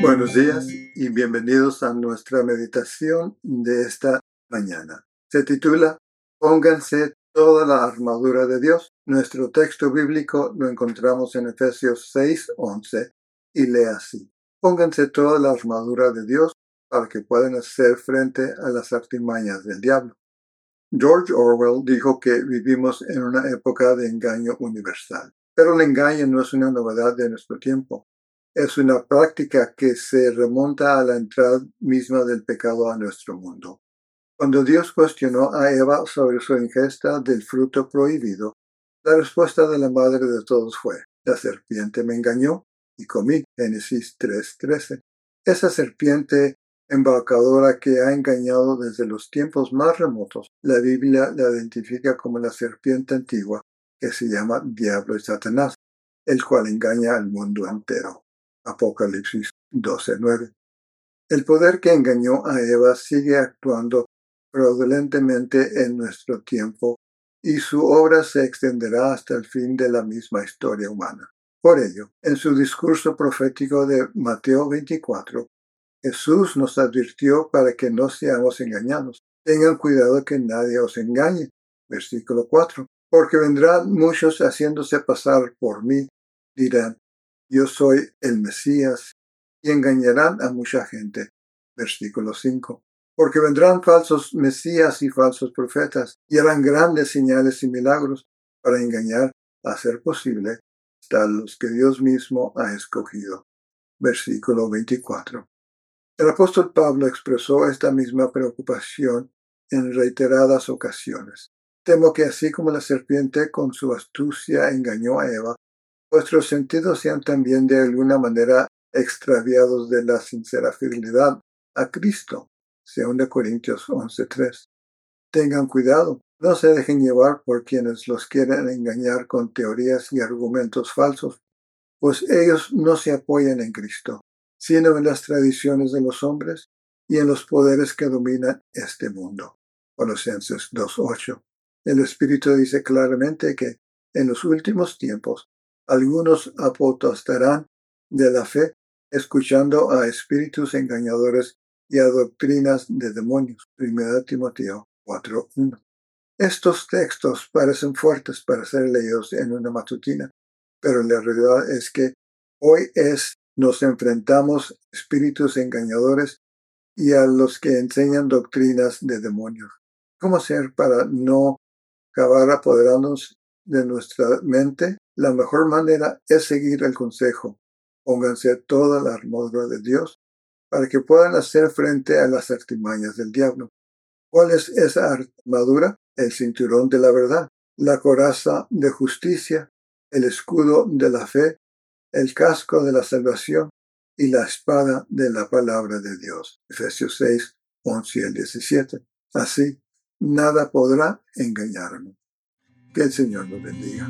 Buenos días y bienvenidos a nuestra meditación de esta mañana. Se titula Pónganse toda la armadura de Dios. Nuestro texto bíblico lo encontramos en Efesios 6:11 y lee así. Pónganse toda la armadura de Dios para que puedan hacer frente a las artimañas del diablo. George Orwell dijo que vivimos en una época de engaño universal. Pero el engaño no es una novedad de nuestro tiempo. Es una práctica que se remonta a la entrada misma del pecado a nuestro mundo. Cuando Dios cuestionó a Eva sobre su ingesta del fruto prohibido, la respuesta de la madre de todos fue, la serpiente me engañó y comí. Génesis 3:13. Esa serpiente embaucadora que ha engañado desde los tiempos más remotos, la Biblia la identifica como la serpiente antigua que se llama Diablo y Satanás, el cual engaña al mundo entero. Apocalipsis 12:9. El poder que engañó a Eva sigue actuando fraudulentemente en nuestro tiempo y su obra se extenderá hasta el fin de la misma historia humana. Por ello, en su discurso profético de Mateo 24, Jesús nos advirtió para que no seamos engañados. Tengan cuidado que nadie os engañe. Versículo 4. Porque vendrán muchos haciéndose pasar por mí, dirán, yo soy el Mesías, y engañarán a mucha gente. Versículo 5. Porque vendrán falsos Mesías y falsos profetas, y harán grandes señales y milagros para engañar, a ser posible, hasta los que Dios mismo ha escogido. Versículo 24. El apóstol Pablo expresó esta misma preocupación en reiteradas ocasiones. Temo que así como la serpiente con su astucia engañó a Eva, vuestros sentidos sean también de alguna manera extraviados de la sincera fidelidad a Cristo. Según de Corintios 11.3. Tengan cuidado, no se dejen llevar por quienes los quieren engañar con teorías y argumentos falsos, pues ellos no se apoyan en Cristo, sino en las tradiciones de los hombres y en los poderes que dominan este mundo. Colosenses 2.8. El Espíritu dice claramente que en los últimos tiempos algunos apotastarán de la fe, escuchando a espíritus engañadores y a doctrinas de demonios. 1 Timoteo 4.1. Estos textos parecen fuertes para ser leídos en una matutina, pero la realidad es que hoy es nos enfrentamos espíritus engañadores y a los que enseñan doctrinas de demonios. ¿Cómo hacer para no acabar apoderándonos de nuestra mente? La mejor manera es seguir el consejo. Pónganse toda la armadura de Dios para que puedan hacer frente a las artimañas del diablo. ¿Cuál es esa armadura? El cinturón de la verdad, la coraza de justicia, el escudo de la fe el casco de la salvación y la espada de la palabra de Dios. Efesios 6, 11 y 17. Así, nada podrá engañarme. Que el Señor lo bendiga.